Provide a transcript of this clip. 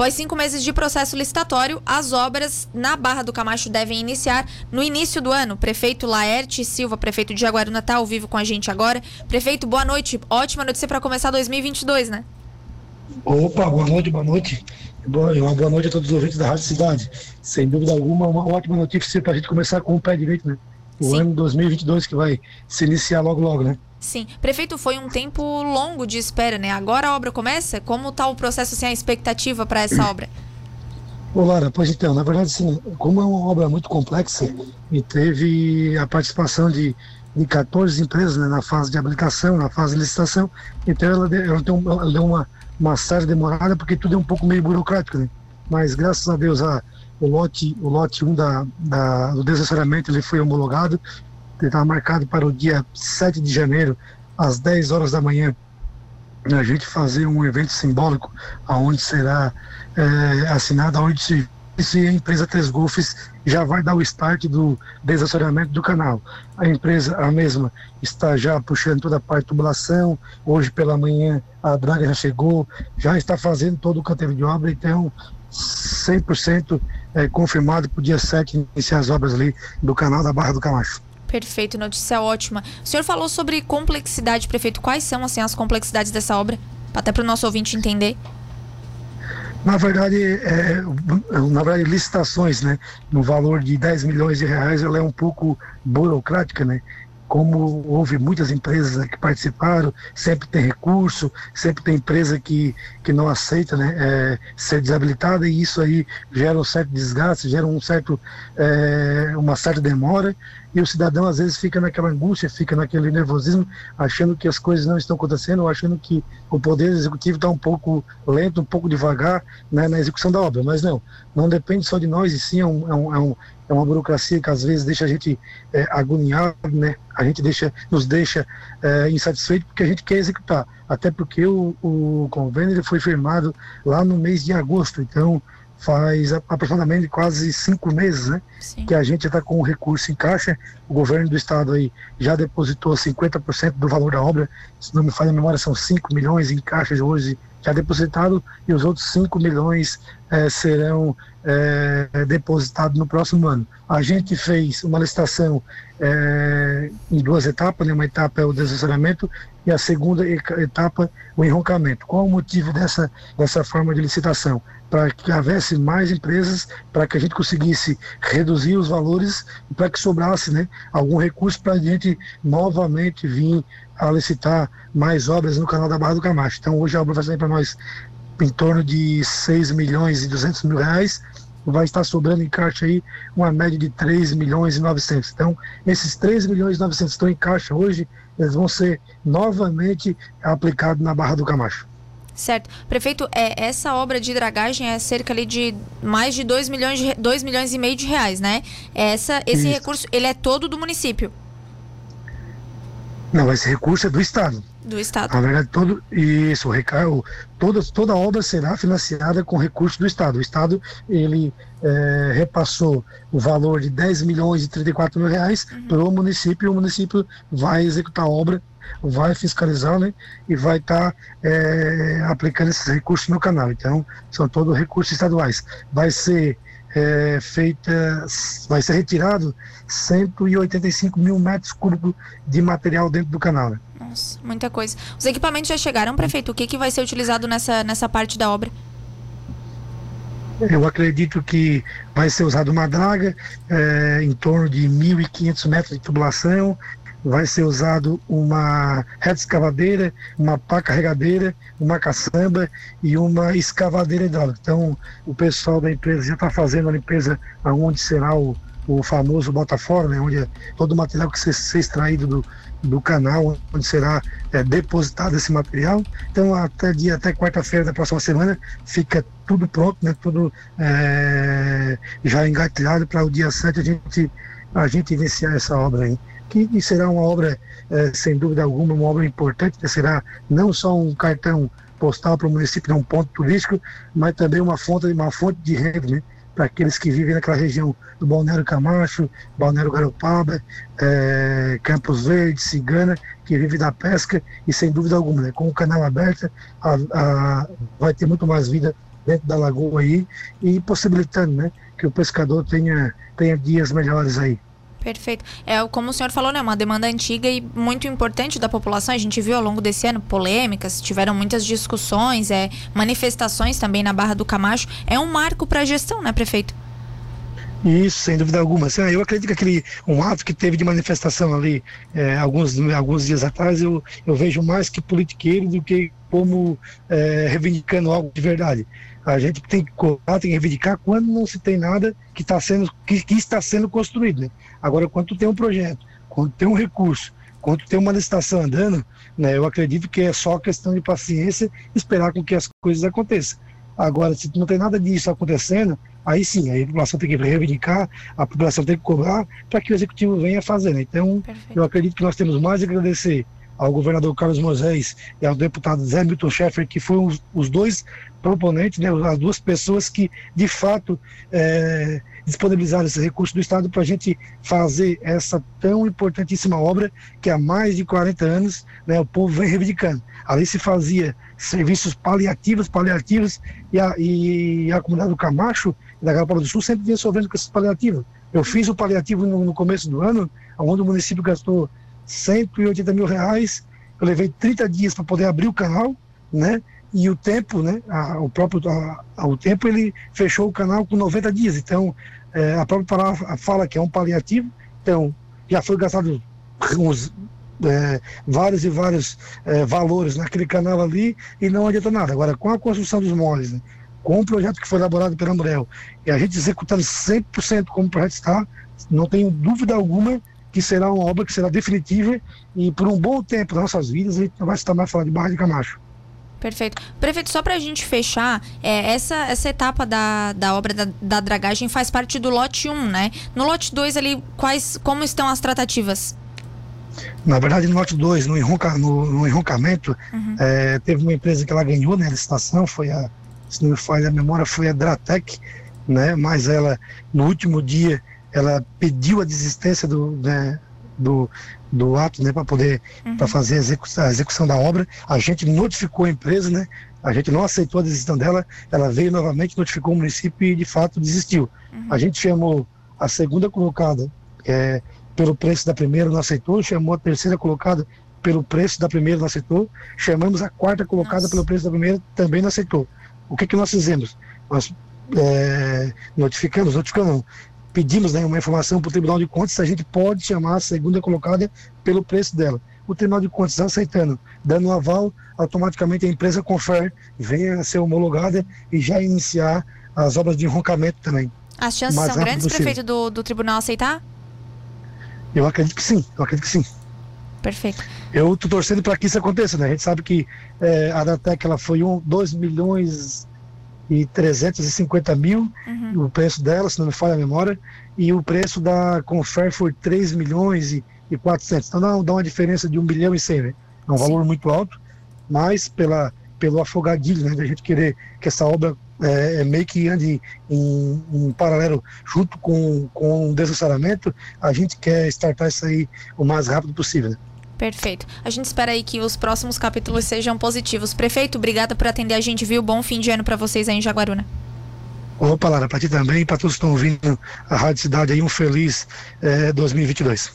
Após cinco meses de processo licitatório, as obras na Barra do Camacho devem iniciar no início do ano. Prefeito Laerte Silva, prefeito de Jaguaruna, está ao vivo com a gente agora. Prefeito, boa noite. Ótima notícia para começar 2022, né? Opa, boa noite, boa noite. Boa, uma boa noite a todos os ouvintes da Rádio Cidade. Sem dúvida alguma, uma ótima notícia para a gente começar com o pé direito, né? O Sim. ano 2022 que vai se iniciar logo, logo, né? Sim. Prefeito, foi um tempo longo de espera, né? Agora a obra começa? Como está o processo, assim, a expectativa para essa obra? Ô Lara, pois então, na verdade, assim, como é uma obra muito complexa e teve a participação de, de 14 empresas né, na fase de habilitação, na fase de licitação, então ela, deu, ela deu, ela deu uma, uma série demorada porque tudo é um pouco meio burocrático, né? Mas graças a Deus a, o lote o lote 1 da, da, do desassoramento ele foi homologado, ele estava marcado para o dia 7 de janeiro, às 10 horas da manhã, a gente fazer um evento simbólico, aonde será é, assinado, aonde se a empresa Três Golfes já vai dar o start do desassoramento do canal. A empresa, a mesma, está já puxando toda a parte de tubulação. Hoje pela manhã a draga já chegou, já está fazendo todo o canteiro de obra, então 100% é, confirmado para o dia 7 iniciar as obras ali do canal da Barra do Camacho. Perfeito, notícia ótima. O senhor falou sobre complexidade, prefeito. Quais são assim as complexidades dessa obra? Até para o nosso ouvinte entender. Na verdade, é, na verdade, licitações, né, no valor de 10 milhões de reais, ela é um pouco burocrática, né? Como houve muitas empresas que participaram, sempre tem recurso, sempre tem empresa que, que não aceita né, é, ser desabilitada e isso aí gera um certo desgaste, gera um certo, é, uma certa demora e o cidadão às vezes fica naquela angústia, fica naquele nervosismo, achando que as coisas não estão acontecendo, achando que o poder executivo está um pouco lento, um pouco devagar né, na execução da obra, mas não, não depende só de nós, e sim é um, é um, é é uma burocracia que às vezes deixa a gente é, agoniado, né? A gente deixa, nos deixa é, insatisfeito porque a gente quer executar. Até porque o, o convênio ele foi firmado lá no mês de agosto, então faz aproximadamente quase cinco meses, né? Sim. Que a gente está com o recurso em caixa. O governo do estado aí já depositou 50% do valor da obra. Se não me falha a memória, são 5 milhões em caixas hoje já depositado e os outros 5 milhões é, serão é, depositados no próximo ano. A gente fez uma licitação é, em duas etapas, né? uma etapa é o desassessoramento e a segunda etapa o enroncamento. Qual o motivo dessa, dessa forma de licitação? Para que houvesse mais empresas, para que a gente conseguisse reduzir os valores e para que sobrasse né, algum recurso para a gente novamente vir a licitar mais obras no canal da Barra do Camacho. Então hoje a obra vai sair para nós em torno de 6 milhões e 200 mil reais, vai estar sobrando em caixa aí uma média de 3 milhões e 900. Então, esses 3 milhões e 900 estão em caixa hoje, eles vão ser novamente aplicados na Barra do Camacho. Certo. Prefeito, é, essa obra de dragagem é cerca ali de mais de 2 milhões, de, 2 milhões e meio de reais, né? Essa, esse Isso. recurso, ele é todo do município? Não, esse recurso é do Estado. Do Estado. Na verdade, todo, isso, o, toda, toda obra será financiada com recurso do Estado. O Estado, ele é, repassou o valor de 10 milhões e 34 mil reais uhum. para o município, e o município vai executar a obra, vai fiscalizar, né, e vai estar tá, é, aplicando esses recursos no canal. Então, são todos recursos estaduais. Vai ser é, feita, vai ser retirado 185 mil metros cúbicos de material dentro do canal. Né? Nossa, muita coisa. Os equipamentos já chegaram, prefeito? O que, que vai ser utilizado nessa, nessa parte da obra? Eu acredito que vai ser usado uma draga, é, em torno de 1.500 metros de tubulação, vai ser usado uma reta escavadeira, uma pá carregadeira, uma caçamba e uma escavadeira hidráulica. Então, o pessoal da empresa já está fazendo a limpeza aonde será o, o famoso Botafora, né, onde é todo o material que ser, extraído do, do canal, onde será é, depositado esse material. Então, até dia, até quarta-feira da próxima semana, fica tudo pronto, né, tudo é, já engatilhado para o dia 7 a gente, a gente iniciar essa obra aí que será uma obra, eh, sem dúvida alguma, uma obra importante, que será não só um cartão postal para o município, um ponto turístico, mas também uma fonte, uma fonte de renda, né? para aqueles que vivem naquela região do Balneário Camacho, Balneário Garopaba, eh, Campos Verdes, Cigana, que vive da pesca e sem dúvida alguma, né, com o canal aberto, a, a, vai ter muito mais vida dentro da lagoa aí e possibilitando, né, que o pescador tenha, tenha dias melhores aí. Perfeito. É como o senhor falou, né? Uma demanda antiga e muito importante da população. A gente viu ao longo desse ano polêmicas, tiveram muitas discussões, é, manifestações também na Barra do Camacho. É um marco para a gestão, né, prefeito? Isso, sem dúvida alguma. Assim, eu acredito que aquele um ato que teve de manifestação ali é, alguns, alguns dias atrás, eu, eu vejo mais que politiqueiro do que como é, reivindicando algo de verdade. A gente tem que cobrar, tem que reivindicar quando não se tem nada que, tá sendo, que, que está sendo construído. Né? Agora, quando tem um projeto, quando tem um recurso, quando tem uma licitação andando, né, eu acredito que é só questão de paciência esperar com que as coisas aconteçam. Agora, se não tem nada disso acontecendo, aí sim, aí a população tem que reivindicar, a população tem que cobrar para que o executivo venha fazendo. Né? Então, Perfeito. eu acredito que nós temos mais a agradecer ao governador Carlos Moisés e ao deputado Zé Milton Schaeffer, que foram os, dois proponentes, né, as duas pessoas que, de fato, é, disponibilizaram esse recurso do Estado para a gente fazer essa tão importantíssima obra que há mais de 40 anos né, o povo vem reivindicando. Ali se fazia serviços paliativos, paliativos, e a, e a comunidade do Camacho da Galapa do Sul sempre vinha sofrendo com esses paliativos. Eu fiz o paliativo no, no começo do ano, onde o município gastou 180 mil reais. Eu levei 30 dias para poder abrir o canal, né? E o tempo, né? A, o próprio a, a, o tempo ele fechou o canal com 90 dias. Então é, a própria palavra fala que é um paliativo. Então já foi gastado uns é, vários e vários é, valores naquele canal ali e não adianta nada. Agora com a construção dos moles, né, com o projeto que foi elaborado pela Ambrel e a gente executando 100% como o projeto está, não tenho dúvida alguma que será uma obra que será definitiva e por um bom tempo das nossas vidas a gente não vai estar mais falando de Barra de Camacho. Perfeito. Prefeito, só para a gente fechar, é, essa, essa etapa da, da obra da, da dragagem faz parte do lote 1, né? No lote 2 ali, quais, como estão as tratativas? Na verdade, no lote 2, no, enronca, no, no enroncamento, uhum. é, teve uma empresa que ela ganhou né, a licitação, foi a, se não me falha a memória, foi a Dratec, né? Mas ela, no último dia, ela pediu a desistência do, né, do, do ato né, para poder uhum. para fazer a execução, a execução, da obra. A gente notificou a empresa, né? A gente não aceitou a desistência dela, ela veio novamente, notificou o município e de fato desistiu. Uhum. A gente chamou a segunda colocada é, pelo preço da primeira, não aceitou, chamou a terceira colocada pelo preço da primeira, não aceitou, chamamos a quarta colocada Nossa. pelo preço da primeira, também não aceitou. O que, que nós fizemos? Nós é, notificamos, notificamos, pedimos né, uma informação para o Tribunal de Contas se a gente pode chamar a segunda colocada pelo preço dela. O Tribunal de Contas aceitando, dando um aval, automaticamente a empresa confere, venha a ser homologada e já iniciar as obras de enroncamento também. As chances são grandes, possível. prefeito, do, do tribunal aceitar? Eu acredito que sim, eu acredito que sim. Perfeito. Eu estou torcendo para que isso aconteça, né? A gente sabe que é, a Datec ela foi um, 2 milhões e 350 mil, uhum. o preço dela, se não me falha a memória, e o preço da Confer foi 3 milhões e, e 400. Então dá, dá uma diferença de 1 bilhão e 100, né? É um Sim. valor muito alto, mas pela, pelo afogadilho, né, da gente querer que essa obra é, é meio que ande em, em, paralelo junto com, com o desassoramento, a gente quer startar isso aí o mais rápido possível. Né? Perfeito. A gente espera aí que os próximos capítulos sejam positivos. Prefeito, obrigada por atender a gente, viu? Bom fim de ano para vocês aí em Jaguaruna. Opa, Lara, para ti também, para todos que estão ouvindo a Rádio Cidade aí, um feliz é, 2022.